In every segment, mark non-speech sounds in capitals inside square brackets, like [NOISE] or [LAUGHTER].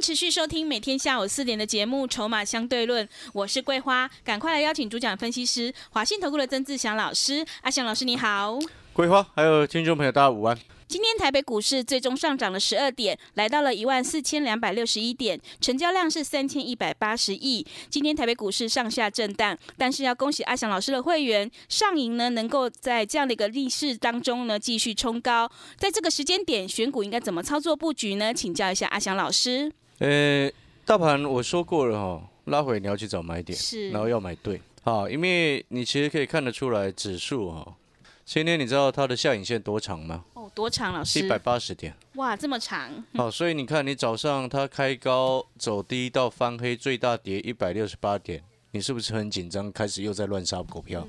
持续收听每天下午四点的节目《筹码相对论》，我是桂花，赶快来邀请主讲分析师华信投顾的曾志祥老师。阿祥老师你好，桂花还有听众朋友大家午安。今天台北股市最终上涨了十二点，来到了一万四千两百六十一点，成交量是三千一百八十亿。今天台北股市上下震荡，但是要恭喜阿祥老师的会员上银呢，能够在这样的一个逆势当中呢继续冲高。在这个时间点选股应该怎么操作布局呢？请教一下阿祥老师。呃，大盘我说过了哈，拉回你要去找买点，是，然后要买对，好，因为你其实可以看得出来指数哈，今天你知道它的下影线多长吗？哦，多长老师？一百八十点。哇，这么长。好，所以你看你早上它开高走低到翻黑，最大跌一百六十八点，你是不是很紧张？开始又在乱杀股票？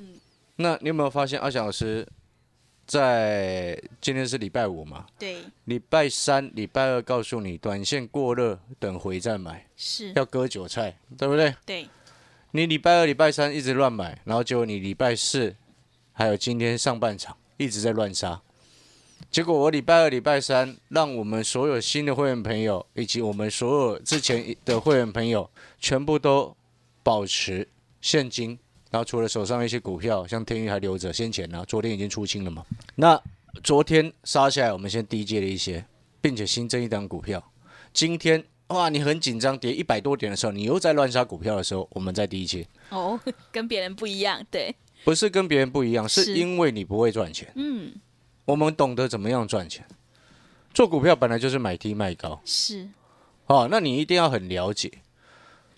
那你有没有发现阿翔老师？在今天是礼拜五嘛？对。礼拜三、礼拜二告诉你，短线过热，等回再买，是要割韭菜，对不对？对。你礼拜二、礼拜三一直乱买，然后结果你礼拜四还有今天上半场一直在乱杀，结果我礼拜二、礼拜三让我们所有新的会员朋友以及我们所有之前的会员朋友全部都保持现金。然后除了手上一些股票，像天宇还留着，先前呢，昨天已经出清了嘛。那昨天杀下来，我们先低接了一些，并且新增一档股票。今天哇，你很紧张，跌一百多点的时候，你又在乱杀股票的时候，我们在低接。哦，跟别人不一样，对。不是跟别人不一样，是因为你不会赚钱。嗯。我们懂得怎么样赚钱。做股票本来就是买低卖高。是。哦，那你一定要很了解。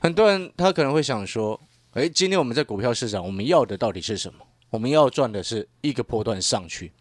很多人他可能会想说。哎，今天我们在股票市场，我们要的到底是什么？我们要赚的是一个波段上去，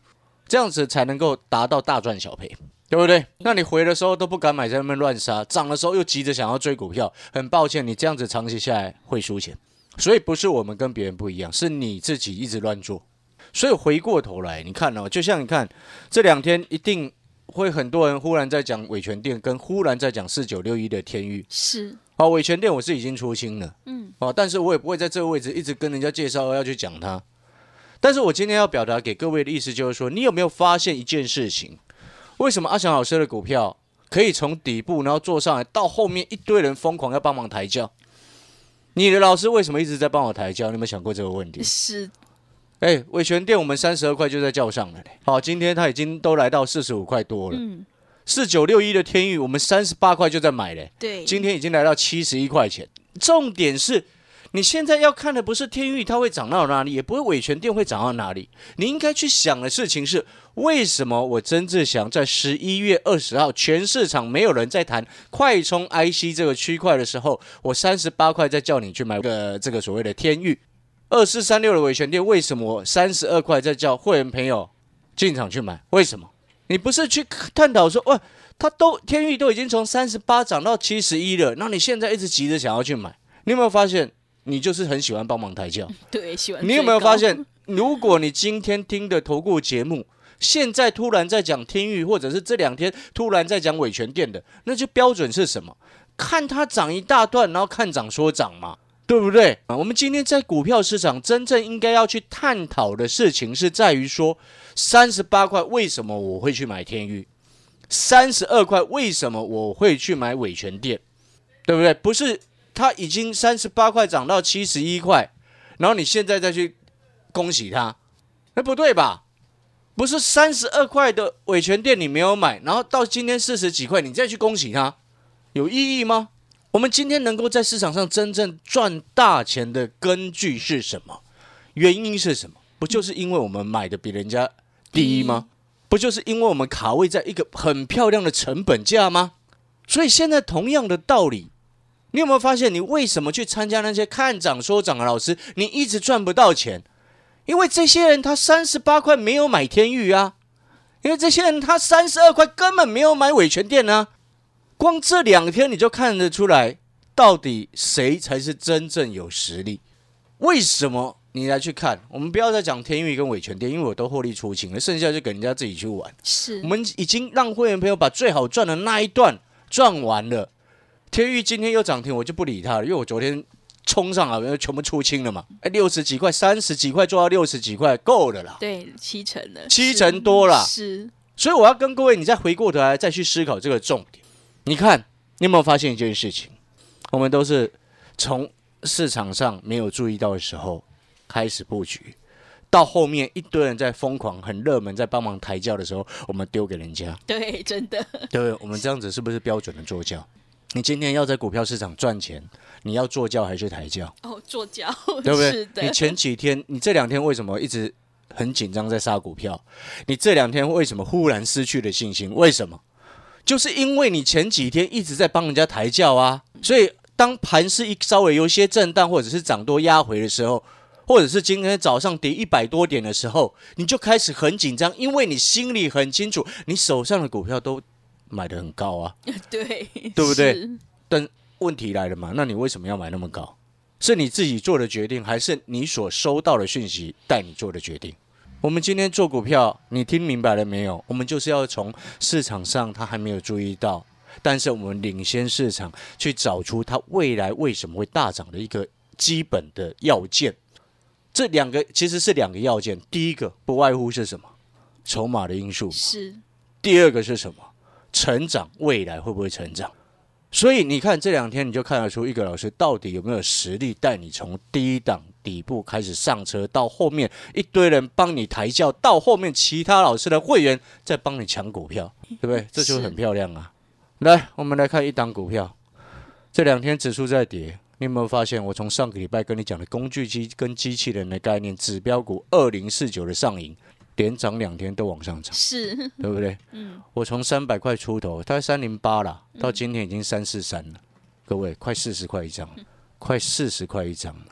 这样子才能够达到大赚小赔，对不对？那你回的时候都不敢买，在那边乱杀，涨的时候又急着想要追股票，很抱歉，你这样子长期下来会输钱。所以不是我们跟别人不一样，是你自己一直乱做。所以回过头来，你看哦，就像你看这两天一定会很多人忽然在讲伟权店，跟忽然在讲四九六一的天域是。好，伟权店我是已经出清了，嗯，啊，但是我也不会在这个位置一直跟人家介绍要去讲它。但是我今天要表达给各位的意思就是说，你有没有发现一件事情？为什么阿翔老师的股票可以从底部然后做上来，到后面一堆人疯狂要帮忙抬轿？你的老师为什么一直在帮我抬轿？你有没有想过这个问题？是，哎，伟权店我们三十二块就在叫上了嘞。好，今天它已经都来到四十五块多了。嗯。四九六一的天域，我们三十八块就在买嘞。对，今天已经来到七十一块钱。重点是，你现在要看的不是天域它会涨到哪里，也不会伟权店会涨到哪里。你应该去想的事情是，为什么我曾志祥在十一月二十号，全市场没有人在谈快充 IC 这个区块的时候，我三十八块在叫你去买个这个所谓的天域二四三六的维权店，为什么我三十二块在叫会员朋友进场去买？为什么？你不是去探讨说，哇，它都天域都已经从三十八涨到七十一了，那你现在一直急着想要去买，你有没有发现，你就是很喜欢帮忙抬轿？[LAUGHS] 对，喜欢。你有没有发现，如果你今天听的投顾节目，现在突然在讲天域，或者是这两天突然在讲维权店的，那就标准是什么？看它涨一大段，然后看涨说涨嘛。对不对啊？我们今天在股票市场真正应该要去探讨的事情，是在于说，三十八块为什么我会去买天域？三十二块为什么我会去买伟权店？对不对？不是它已经三十八块涨到七十一块，然后你现在再去恭喜它，那不对吧？不是三十二块的伟权店你没有买，然后到今天四十几块你再去恭喜它，有意义吗？我们今天能够在市场上真正赚大钱的根据是什么？原因是什么？不就是因为我们买的比人家低吗？不就是因为我们卡位在一个很漂亮的成本价吗？所以现在同样的道理，你有没有发现，你为什么去参加那些看涨说涨的老师，你一直赚不到钱？因为这些人他三十八块没有买天域啊，因为这些人他三十二块根本没有买伟权店啊。光这两天你就看得出来，到底谁才是真正有实力？为什么你来去看？我们不要再讲天域跟伟权店，因为我都获利出清了，剩下就给人家自己去玩。是我们已经让会员朋友把最好赚的那一段赚完了。天域今天又涨停，我就不理他了，因为我昨天冲上来，全部出清了嘛。哎，六十几块、三十几块做到六十几块，够了啦。对七成的，七成多啦是所以我要跟各位，你再回过头来再去思考这个重点。你看，你有没有发现一件事情？我们都是从市场上没有注意到的时候开始布局，到后面一堆人在疯狂、很热门，在帮忙抬轿的时候，我们丢给人家。对，真的对？我们这样子是不是标准的坐轿？你今天要在股票市场赚钱，你要坐轿还是抬轿？哦，坐轿对不是对？你，前几天，你这两天为什么一直很紧张在杀股票？你这两天为什么忽然失去了信心？为什么？就是因为你前几天一直在帮人家抬轿啊，所以当盘势一稍微有一些震荡，或者是涨多压回的时候，或者是今天早上跌一百多点的时候，你就开始很紧张，因为你心里很清楚，你手上的股票都买的很高啊。[LAUGHS] 对，对不对但？问题来了嘛？那你为什么要买那么高？是你自己做的决定，还是你所收到的讯息带你做的决定？我们今天做股票，你听明白了没有？我们就是要从市场上他还没有注意到，但是我们领先市场去找出它未来为什么会大涨的一个基本的要件。这两个其实是两个要件，第一个不外乎是什么？筹码的因素。是第二个是什么？成长，未来会不会成长？所以你看这两天你就看得出一个老师到底有没有实力带你从第一档底部开始上车，到后面一堆人帮你抬轿，到后面其他老师的会员在帮你抢股票，对不对？这就很漂亮啊！来，我们来看一档股票，这两天指数在跌，你有没有发现？我从上个礼拜跟你讲的工具机跟机器人的概念，指标股二零四九的上影，连涨两天都往上涨。是，[LAUGHS] 对不对？嗯，我从三百块出头，大概三零八啦，到今天已经三四三了。各位，快四十块一张，快四十块一张了。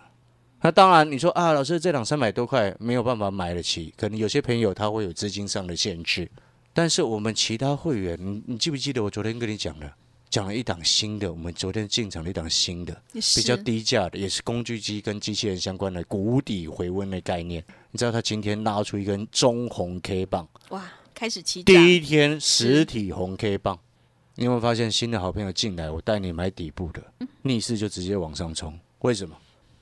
那当然，你说啊，老师这两三百多块没有办法买得起，可能有些朋友他会有资金上的限制。但是我们其他会员，你你记不记得我昨天跟你讲的，讲了一档新的，我们昨天进场了一档新的，比较低价的，也是工具机跟机器人相关的谷底回温的概念。你知道他今天拉出一根中红 K 棒。哇，开始起涨，第一天实体红 K 棒，你有没有发现新的好朋友进来，我带你买底部的，逆势就直接往上冲？为什么？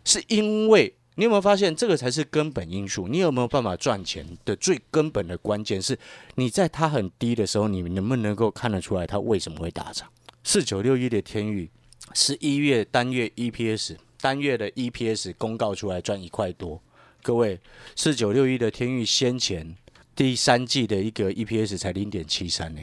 是因为你有没有发现这个才是根本因素？你有没有办法赚钱的最根本的关键是，你在它很低的时候，你能不能够看得出来它为什么会大涨？四九六一的天域，十一月单月 EPS 单月的 EPS 公告出来赚一块多，各位四九六一的天域先前第三季的一个 EPS 才零点七三呢，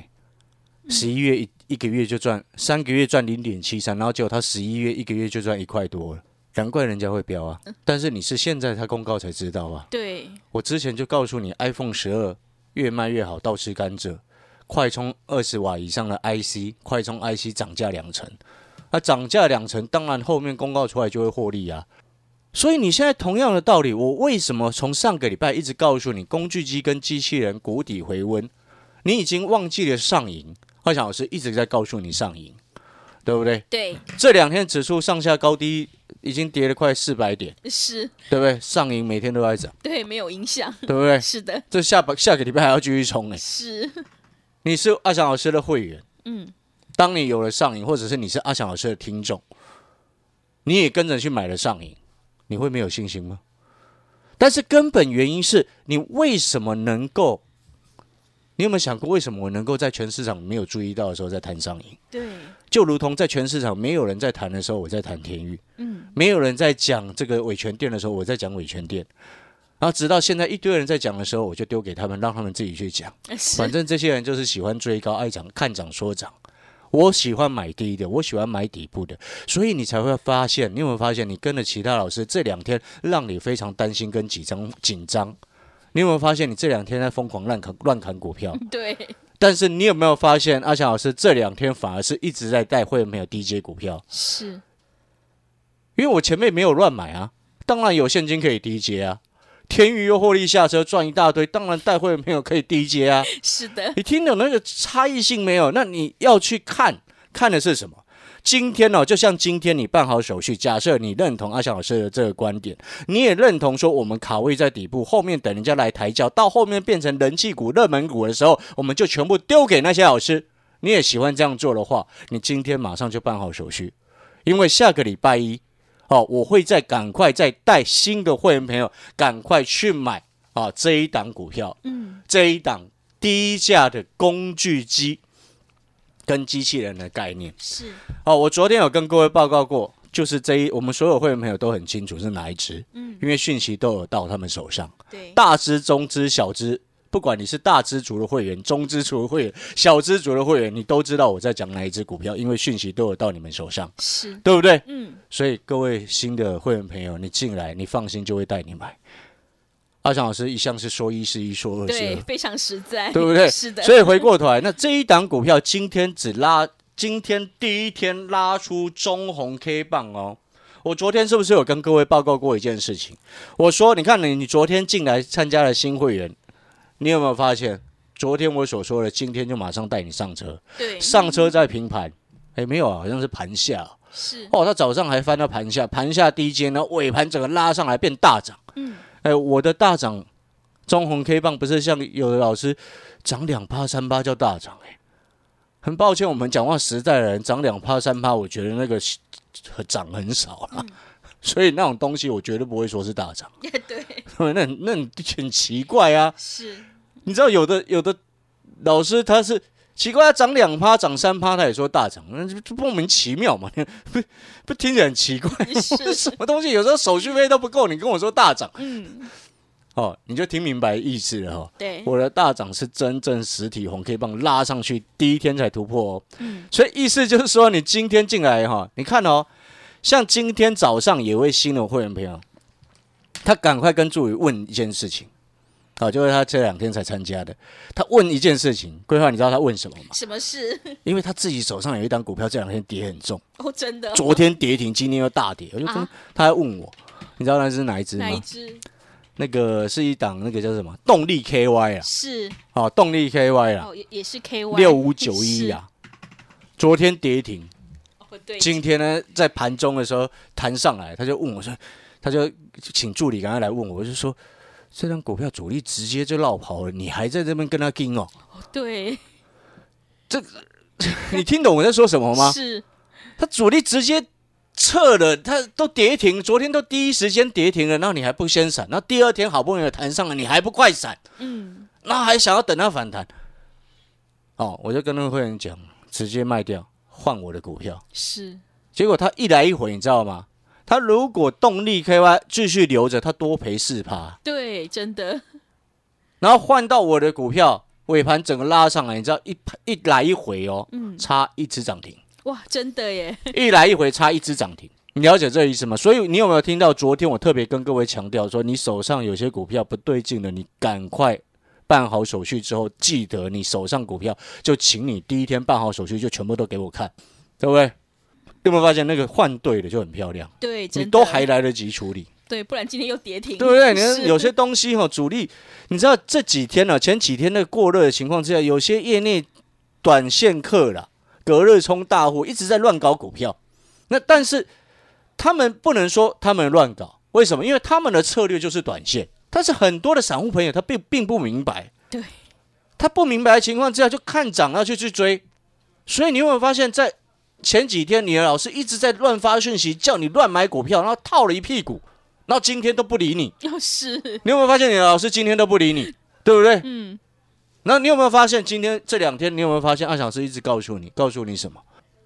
十一月一一个月就赚三个月赚零点七三，然后结果他十一月一个月就赚一块多了，难怪人家会飙啊！但是你是现在他公告才知道啊，对，我之前就告诉你，iPhone 十二越卖越好，倒吃甘蔗，快充二十瓦以上的 IC，快充 IC 涨价两成，那涨价两成，当然后面公告出来就会获利啊。所以你现在同样的道理，我为什么从上个礼拜一直告诉你，工具机跟机器人谷底回温，你已经忘记了上瘾？幻想老师一直在告诉你上影，对不对？对，这两天指数上下高低已经跌了快四百点，是，对不对？上影每天都在涨，对，没有影响，对不对？是的，这下把下个礼拜还要继续冲哎、是，你是阿翔老师的会员，嗯，当你有了上影，或者是你是阿翔老师的听众，你也跟着去买了上影，你会没有信心吗？但是根本原因是你为什么能够？你有没有想过，为什么我能够在全市场没有注意到的时候在谈上瘾？对，就如同在全市场没有人在谈的时候，我在谈天域；嗯，没有人在讲这个伟权店的时候，我在讲伟权店。然后直到现在一堆人在讲的时候，我就丢给他们，让他们自己去讲。反正这些人就是喜欢追高、爱涨、看涨说涨。我喜欢买低的，我喜欢买底部的，所以你才会发现，你有没有发现，你跟着其他老师这两天让你非常担心跟紧张紧张？你有没有发现，你这两天在疯狂乱砍乱砍股票？[LAUGHS] 对，但是你有没有发现，阿强老师这两天反而是一直在带会员朋友低阶股票？是，因为我前面没有乱买啊，当然有现金可以低阶啊。天宇又获利下车赚一大堆，当然带会员朋友可以低阶啊。是的，你听懂那个差异性没有？那你要去看看的是什么？今天呢、就像今天你办好手续，假设你认同阿翔老师的这个观点，你也认同说我们卡位在底部，后面等人家来抬轿，到后面变成人气股、热门股的时候，我们就全部丢给那些老师。你也喜欢这样做的话，你今天马上就办好手续，因为下个礼拜一，哦，我会再赶快再带新的会员朋友赶快去买啊这一档股票，嗯，这一档低价的工具机跟机器人的概念。是哦，我昨天有跟各位报告过，就是这一我们所有会员朋友都很清楚是哪一只，嗯，因为讯息都有到他们手上，对，大只、中只、小只。不管你是大支族的会员、中支族的会员、小支族的会员，你都知道我在讲哪一只股票，因为讯息都有到你们手上，是，对不对？嗯，所以各位新的会员朋友，你进来，你放心就会带你买。阿翔老师一向是说一是一，说二是对，二，非常实在，对不对？[LAUGHS] 是的，所以回过头来，那这一档股票今天只拉，今天第一天拉出中红 K 棒哦。我昨天是不是有跟各位报告过一件事情？我说，你看你，你昨天进来参加了新会员，你有没有发现？昨天我所说的，今天就马上带你上车，对，上车再平盘。哎，没有啊，好像是盘下是，哦。他早上还翻到盘下，盘下低阶呢，尾盘整个拉上来变大涨。嗯，哎，我的大涨中红 K 棒不是像有的老师涨两趴三趴叫大涨哎、很抱歉，我们讲话实在的人涨两趴三趴，我觉得那个涨很少了，[LAUGHS] 所以那种东西我绝对不会说是大涨，[LAUGHS] 对，[LAUGHS] 那很那很很奇怪啊！是，你知道有的有的老师他是奇怪，他涨两趴涨三趴，他也说大涨，那就就莫名其妙嘛，[LAUGHS] 不不听起来很奇怪，是什么东西？有时候手续费都不够，你跟我说大涨。嗯，哦，你就听明白意思了哈、哦。对，我的大涨是真正实体红 K 棒拉上去第一天才突破哦，嗯，所以意思就是说，你今天进来哈，你看哦，像今天早上有位新的会员朋友，他赶快跟助理问一件事情，好，就是他这两天才参加的，他问一件事情，规划你知道他问什么吗？什么事？因为他自己手上有一档股票，这两天跌很重，哦，真的，昨天跌停，今天又大跌，我就跟啊。他还问我，你知道那是哪一只吗？哪一吗？只？那个是一档那个叫什么？动力 KY 啊，是，哦，动力 KY 啊，哦，也也是 K Y 六五九一啊，[LAUGHS] 昨天跌停，哦，对，今天呢在盘中的时候弹上来，他就问我说，他就请助理赶快来问我，我就说这张股票主力直接就绕跑了，你还在这边跟他盯哦？对，这 [LAUGHS] 你听懂我在说什么吗？[LAUGHS] 是，他主力直接撤了，他都跌停，昨天都第一时间跌停了，然后你还不先闪，然后第二天好不容易有弹上了，你还不快闪，嗯，然后还想要等它反弹，哦，我就跟那个会员讲，直接卖掉换我的股票。是，结果他一来一回，你知道吗？他如果动力 KY 继续留着，他多赔四趴，对，真的，然后换到我的股票，尾盘整个拉上来，你知道一一来一回哦，嗯，差一只涨停，哇，真的耶，[LAUGHS] 一来一回差一只涨停，你了解这个意思吗？所以你有没有听到昨天我特别跟各位强调说，你手上有些股票不对劲了，你赶快办好手续之后，记得你手上股票就请你第一天办好手续就全部都给我看，对不对？有没有发现那个换对的就很漂亮？对，你都还来得及处理。对，不然今天又跌停，对不对？你看有些东西哈、主力，你知道这几天呢、前几天那个过热的情况之下，有些业内短线客啦、隔日冲大户一直在乱搞股票。那但是他们不能说他们乱搞，为什么？因为他们的策略就是短线。但是很多的散户朋友他并并不明白，对，他不明白的情况之下就看涨要去去追，所以你有没有发现，在前几天你的老师一直在乱发讯息，叫你乱买股票，然后套了一屁股，然后今天都不理你。就，是，你有没有发现你的老师今天都不理你，对不对？嗯，那你有没有发现今天这两天，你有没有发现阿小师一直告诉你，告诉你什么？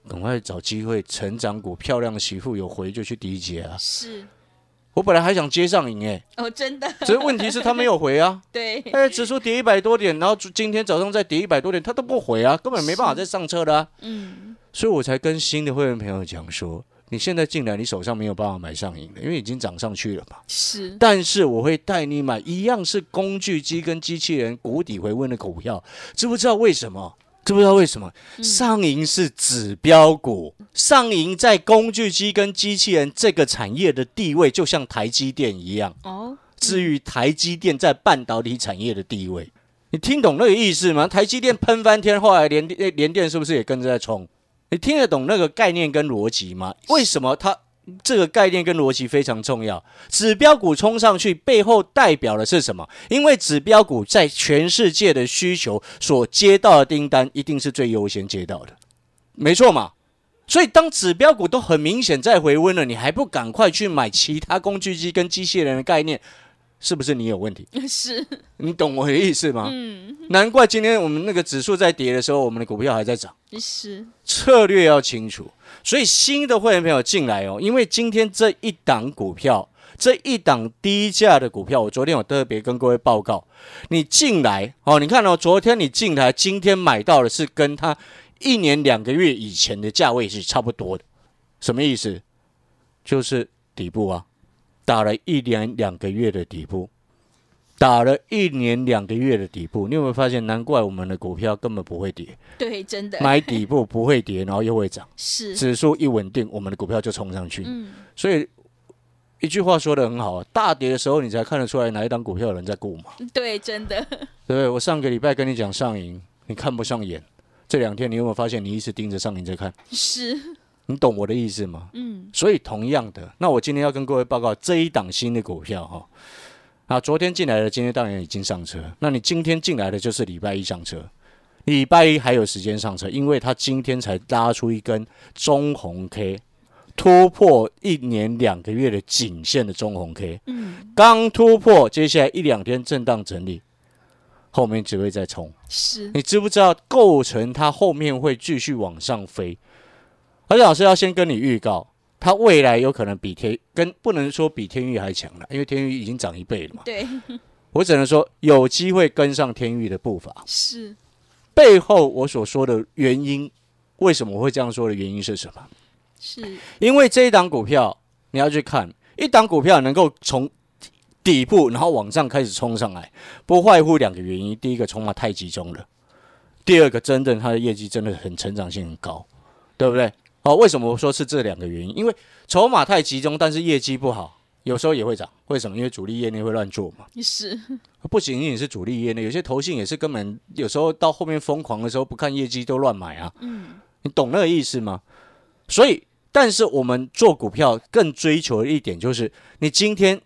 赶快找机会，成长股漂亮的媳妇有回就去第一节啊！是，我本来还想接上瘾哎，哦，真的，只是问题是他没有回啊。[LAUGHS] 对，哎，指数跌一百多点，然后今天早上再跌一百多点，他都不回啊，根本没办法再上车的啊。嗯，所以我才跟新的会员朋友讲说，你现在进来，你手上没有办法买上瘾的，因为已经涨上去了嘛。是，但是我会带你买一样是工具机跟机器人谷底回温的股票，知不知道为什么？知不知道为什么？上银是指标股，上银在工具机跟机器人这个产业的地位，就像台积电一样。哦，至于台积电在半导体产业的地位，你听懂那个意思吗？台积电喷翻天，后来联电联电是不是也跟着在冲？你听得懂那个概念跟逻辑吗？为什么它这个概念跟逻辑非常重要？指标股冲上去背后代表的是什么？因为指标股在全世界的需求所接到的订单，一定是最优先接到的，没错嘛。所以当指标股都很明显在回温了，你还不赶快去买其他工具机跟机械人的概念，是不是你有问题？[LAUGHS] 是，你懂我的意思吗？嗯，难怪今天我们那个指数在跌的时候，我们的股票还在涨。是，策略要清楚，所以新的会员朋友进来哦，因为今天这一档股票，这一档低价的股票，我昨天有特别跟各位报告，你进来哦，你看哦，昨天你进来，今天买到的是跟它一年两个月以前的价位是差不多的，什么意思？就是底部啊，打了一年两个月的底部。打了一年两个月的底部，你有没有发现？难怪我们的股票根本不会跌，对，真的买底部不会跌，然后又会涨，是，指数一稳定，我们的股票就冲上去。嗯，所以一句话说的很好啊，大跌的时候你才看得出来哪一档股票有人在顾嘛，对，真的对？我上个礼拜跟你讲上影，你看不上眼，这两天你有没有发现你一直盯着上影在看？是，你懂我的意思吗？嗯，所以同样的，那我今天要跟各位报告这一档新的股票哈。啊，昨天进来的，今天当然已经上车。那你今天进来的就是礼拜一上车，礼拜一还有时间上车，因为它今天才拉出一根中红 K，突破一年两个月的颈线的中红 K，嗯，刚突破，接下来一两天震荡整理，后面只会再冲。是，你知不知道构成它后面会继续往上飞？而且老师要先跟你预告。它未来有可能比天跟不能说比天域还强了，因为天域已经涨一倍了嘛。对，我只能说有机会跟上天域的步伐。是，背后我所说的原因，为什么我会这样说的原因是什么？是因为这一档股票你要去看，一档股票能够从底部然后往上开始冲上来，不外乎两个原因：第一个筹码太集中了，第二个真正它的业绩真的很成长性很高，对不对？哦，为什么我说是这两个原因？因为筹码太集中，但是业绩不好，有时候也会涨。为什么？因为主力业内会乱做嘛。是，[LAUGHS] 不仅仅是主力业内，有些投信也是根本有时候到后面疯狂的时候，不看业绩都乱买啊。嗯，你懂那个意思吗？所以，但是我们做股票更追求的一点就是，你今天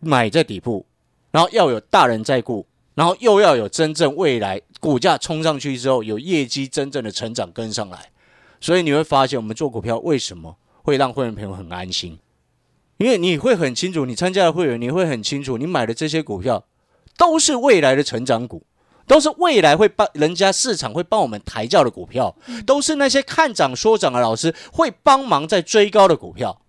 买在底部，然后要有大人在顾，然后又要有真正未来股价冲上去之后，有业绩真正的成长跟上来。所以你会发现，我们做股票为什么会让会员朋友很安心？因为你会很清楚，你参加的会员，你会很清楚，你买的这些股票都是未来的成长股，都是未来会帮人家市场会帮我们抬轿的股票，都是那些看涨说涨的老师会帮忙在追高的股票。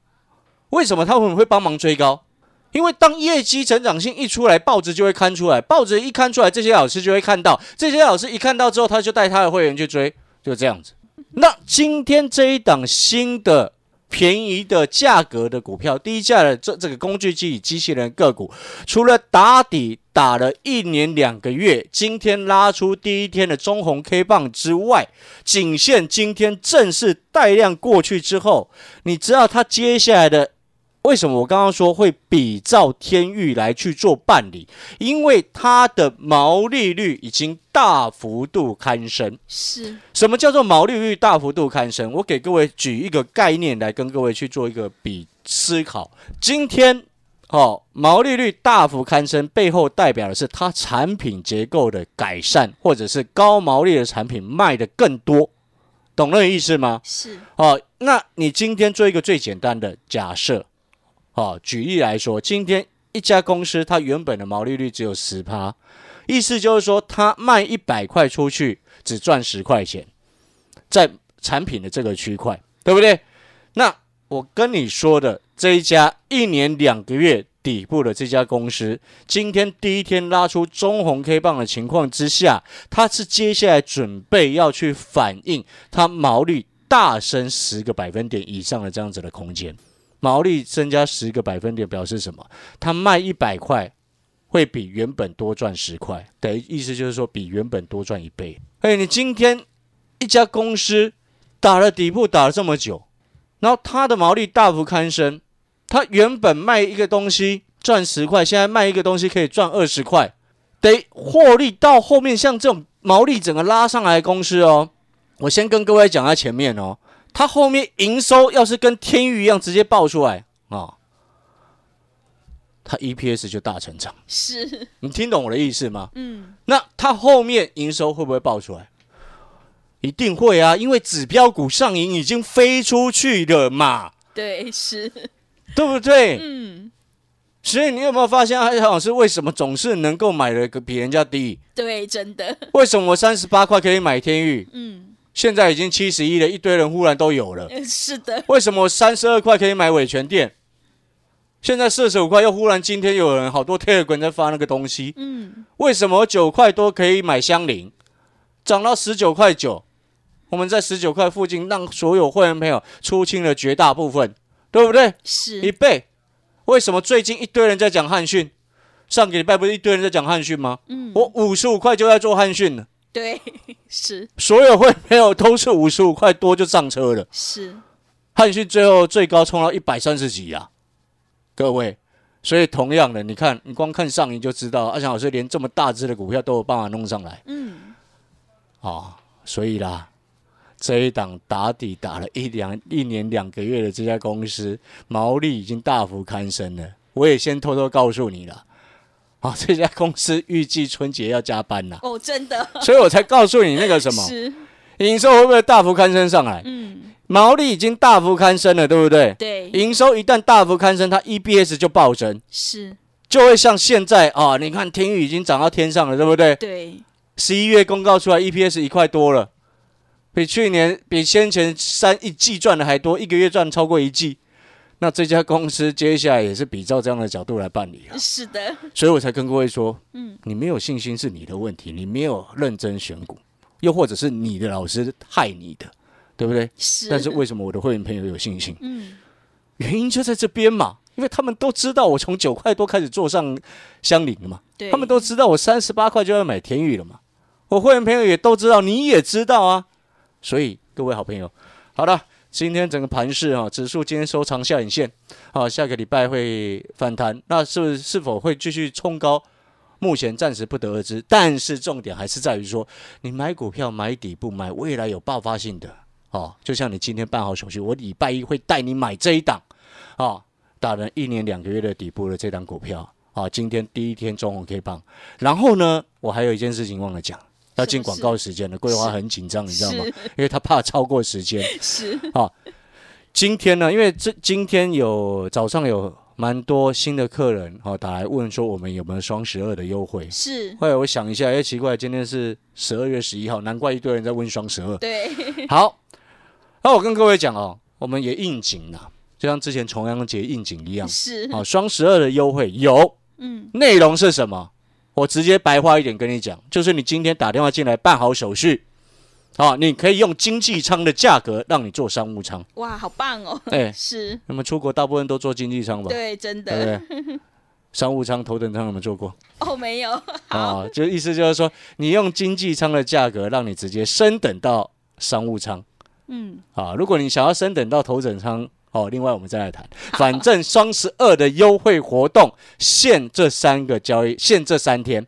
为什么他们会帮忙追高？因为当业绩成长性一出来，报纸就会看出来，报纸一看出来，这些老师就会看到，这些老师一看到之后，他就带他的会员去追，就这样子。那今天这一档新的便宜的价格的股票，低价的这这个工具机与机器人个股，除了打底打了一年两个月，今天拉出第一天的中红 K 棒之外，仅限今天正式带量过去之后，你知道它接下来的？为什么我刚刚说会比照天域来去做办理？因为它的毛利率已经大幅度攀升。是什么叫做毛利率大幅度攀升？我给各位举一个概念来跟各位去做一个比思考。今天哦，毛利率大幅攀升背后代表的是它产品结构的改善，或者是高毛利的产品卖的更多，懂那个意思吗？是哦，那你今天做一个最简单的假设。好，举例来说，今天一家公司它原本的毛利率只有十趴，意思就是说，它卖一百块出去只赚十块钱，在产品的这个区块，对不对？那我跟你说的这一家一年两个月底部的这家公司，今天第一天拉出中红 K 棒的情况之下，它是接下来准备要去反映它毛利大升十个百分点以上的这样子的空间。毛利增加十个百分点，表示什么？他卖一百块，会比原本多赚十块，等于意思就是说，比原本多赚一倍。哎，你今天一家公司打了底部打了这么久，然后它的毛利大幅攀升，它原本卖一个东西赚十块，现在卖一个东西可以赚二十块，得获利到后面像这种毛利整个拉上来的公司哦，我先跟各位讲在前面哦。它后面营收要是跟天域一样直接爆出来啊，它 EPS 就大成长。是，你听懂我的意思吗？嗯，那它后面营收会不会爆出来？一定会啊，因为指标股上影已经飞出去了嘛，对，是，对不对？嗯，所以你有没有发现，阿老师为什么总是能够买的比人家低？对，真的，为什么我三十八块可以买天域，嗯，现在已经七十一了，一堆人忽然都有了？呃 [LAUGHS] 是的，为什么三十二块可以买伟全店，现在四十五块又忽然今天有人好多 Telegram 在发那个东西？嗯，为什么九块多可以买香菱，涨到十九块九？我们在十九块附近让所有会员朋友出清了绝大部分，对不对？是一，倍。为什么最近一堆人在讲汉讯？上个礼拜不是一堆人在讲汉讯吗？嗯，我五十五块就在做汉讯了，对，[LAUGHS] 是所有会员朋友都是五十五块多就上车了。是，汉讯最后最高冲到一百三十几呀，各位。所以同样的，你看，你光看上影就知道，阿翔老师连这么大只的股票都有办法弄上来嗯，啊、所以啦，这一档打底打了一两一年两个月的这家公司，毛利已经大幅攀升了。我也先偷偷告诉你了，啊，这家公司预计春节要加班呐，哦，真的，所以我才告诉你那个什么是，营收会不会大幅攀升上来？嗯，毛利已经大幅攀升了，对不对？对，营收一旦大幅攀升，它 EPS 就暴增，是，就会像现在啊，你看天宇已经涨到天上了，对不对？对，十一月公告出来，EPS 一块多了，比去年比先前三一季赚的还多，一个月赚超过一季。那这家公司接下来也是比照这样的角度来办理啊，是的，所以我才跟各位说，嗯，你没有信心是你的问题，你没有认真选股，又或者是你的老师害你的，对不对？是，但是为什么我的会员朋友有信心？嗯，原因就在这边嘛，因为他们都知道我从九块多开始做上香菱了嘛，对，他们都知道我三十八块就要买天宇了嘛，我会员朋友也都知道，你也知道啊，所以各位好朋友，好了，今天整个盘势啊，指数今天收长下影线，啊，下个礼拜会反弹，那是不是是否会继续冲高？目前暂时不得而知，但是重点还是在于说，你买股票买底部，买未来有爆发性的哦，就像你今天办好手续，我礼拜一会带你买这一档，啊，打了一年两个月的底部的这档股票，啊，今天第一天中红 K 棒，然后呢，我还有一件事情忘了讲，要进广告时间了，桂花很紧张，你知道吗？因为他怕超过时间。是啊，今天呢，因为这今天有早上有蛮多新的客人哦打来问说我们有没有双十二的优惠。是，后来我想一下，哎，奇怪，今天是十二月十一号，难怪一堆人在问双十二。对，好，那我跟各位讲哦，我们也应景了，就像之前重阳节应景一样。是，好，双十二的优惠有，嗯，内容是什么？我直接白话一点跟你讲，就是你今天打电话进来办好手续，啊，你可以用经济舱的价格让你做商务舱。哇，好棒哦，哎是，那么出国大部分都坐经济舱吧？对，真的，对？商务舱、头等舱有没有做过？哦，没有，好，啊，就意思就是说，你用经济舱的价格让你直接升等到商务舱嗯，啊。如果你想要升等到头等舱，哦，另外我们再来谈。反正双十二的优惠活动限这三个交易，限这三天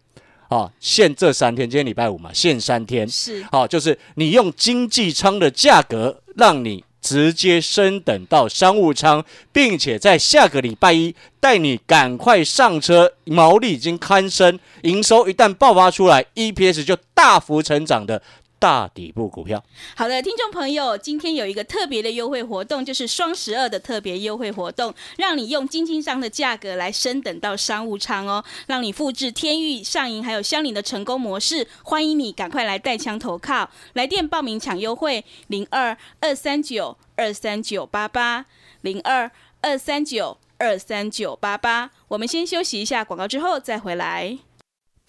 啊，限这三天。今天礼拜五嘛，限三天。是，好、就是你用经济舱的价格，让你直接升等到商务舱，并且在下个礼拜一带你赶快上车，毛利已经攀升，营收一旦爆发出来，EPS 就大幅成长的大底部股票。好的，听众朋友，今天有一个特别的优惠活动，就是双十二的特别优惠活动，让你用经济舱的价格来升等到商务舱哦，让你复制天域、上银还有香菱的成功模式。欢迎你赶快来带枪投靠，来电报名抢优惠零二二三九二三九八八零二二三九二三九八八。我们先休息一下广告，之后再回来。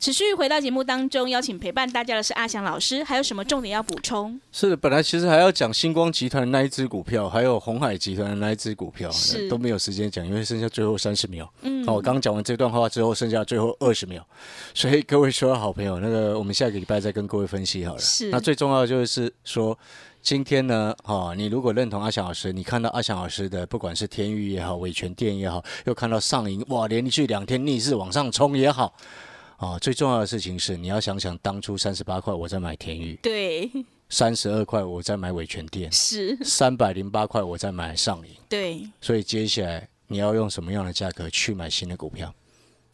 持续回到节目当中，邀请陪伴大家的是阿翔老师，还有什么重点要补充？是的，本来其实还要讲星光集团的那一只股票，还有红海集团的那一只股票，是都没有时间讲，因为剩下最后三十秒。嗯哦，我刚讲完这段话之后，剩下最后二十秒，所以各位所有好朋友，那个我们下个礼拜再跟各位分析好了。是那最重要的就是说。今天呢，哦，你如果认同阿翔老师，你看到阿翔老师的，不管是天域也好，伟全店也好，又看到上影，哇，连续两天逆势往上冲也好，啊，最重要的事情是你要想想当初三十八块我在买田玉，对，三十二块我在买伟全店，是，三百零八块我在买上影，对，所以接下来你要用什么样的价格去买新的股票？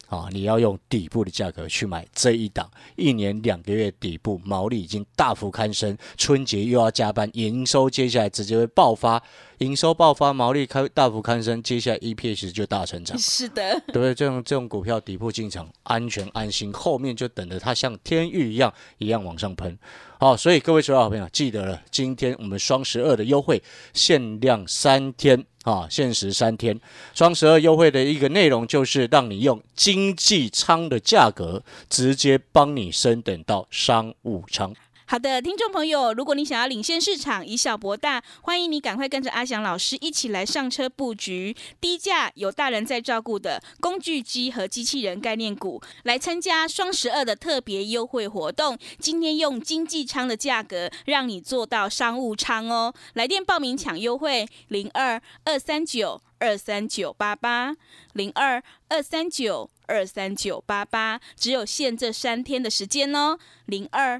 啊，你要用底部的价格去买这一档，一年两个月底部毛利已经大幅攀升，春节又要加班，营收接下来直接会爆发，营收爆发，毛利开大幅攀升，接下来 EPS 就大成长，是的，对不对？这种这种股票底部进场，安全安心，后面就等着它像天域一样一样往上喷。好，所以各位所有好朋友记得了，今天我们双十二的优惠限量三天啊，限时三天。双十二优惠的一个内容就是让你用经济舱的价格，直接帮你升等到商务舱。好的，听众朋友，如果你想要领先市场，以小博大，欢迎你赶快跟着阿翔老师一起来上车布局低价有大人在照顾的工具机和机器人概念股，来参加双十二的特别优惠活动。今天用经济舱的价格让你做到商务舱哦，来电报名抢优惠零二二三九二三九八八零二二三九二三九八八，只有限这三天的时间哦，零二。